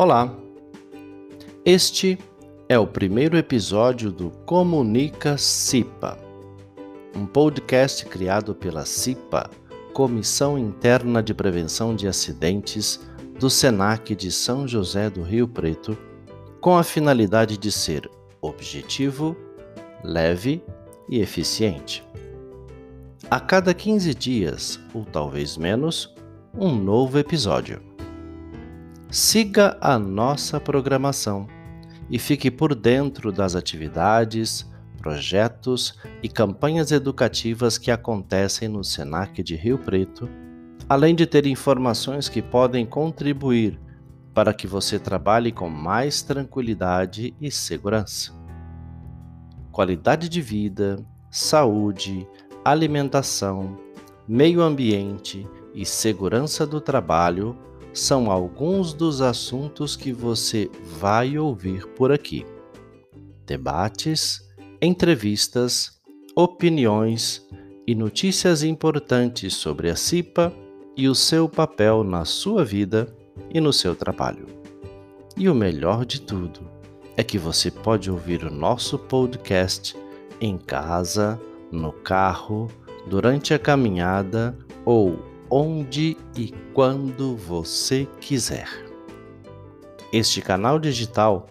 Olá! Este é o primeiro episódio do Comunica CIPA, um podcast criado pela CIPA, Comissão Interna de Prevenção de Acidentes do SENAC de São José do Rio Preto, com a finalidade de ser objetivo, leve e eficiente. A cada 15 dias, ou talvez menos, um novo episódio. Siga a nossa programação e fique por dentro das atividades, projetos e campanhas educativas que acontecem no SENAC de Rio Preto, além de ter informações que podem contribuir para que você trabalhe com mais tranquilidade e segurança. Qualidade de vida, saúde, alimentação, meio ambiente e segurança do trabalho são alguns dos assuntos que você vai ouvir por aqui. Debates, entrevistas, opiniões e notícias importantes sobre a CIPA e o seu papel na sua vida e no seu trabalho. E o melhor de tudo é que você pode ouvir o nosso podcast em casa, no carro, durante a caminhada ou onde e quando você quiser. Este canal digital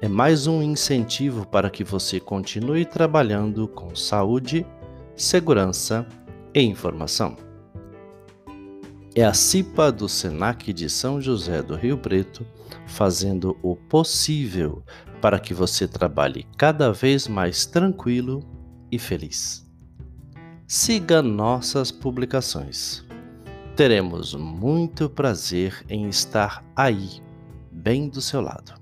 é mais um incentivo para que você continue trabalhando com saúde, segurança e informação. É a CIPA do SENAC de São José do Rio Preto fazendo o possível para que você trabalhe cada vez mais tranquilo e feliz. Siga nossas publicações teremos muito prazer em estar aí, bem do seu lado.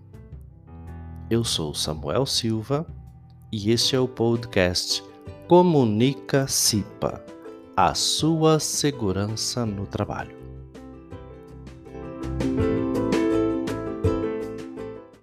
Eu sou Samuel Silva e este é o podcast Comunica CIPA a sua segurança no trabalho.